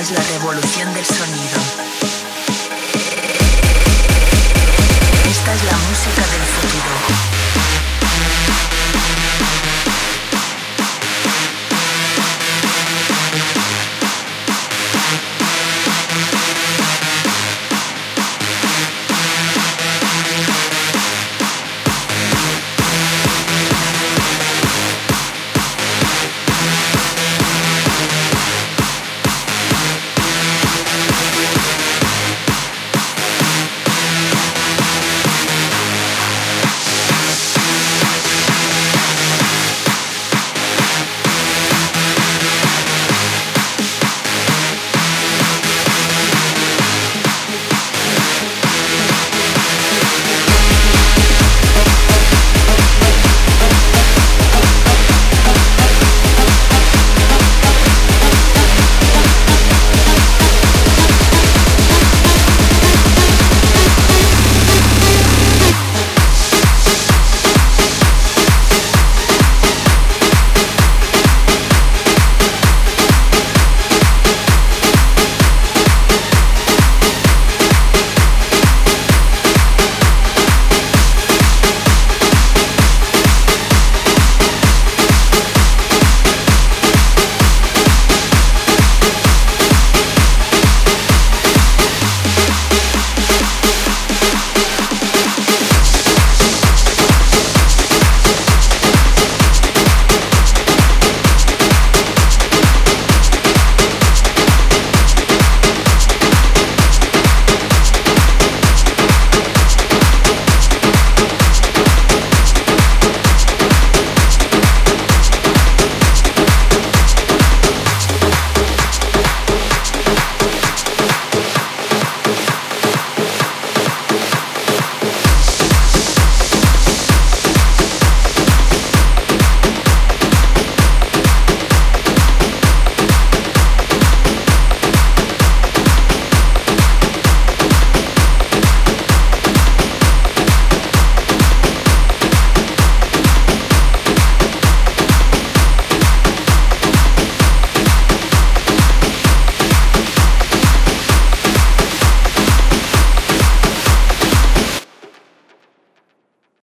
es la revolución del sonido.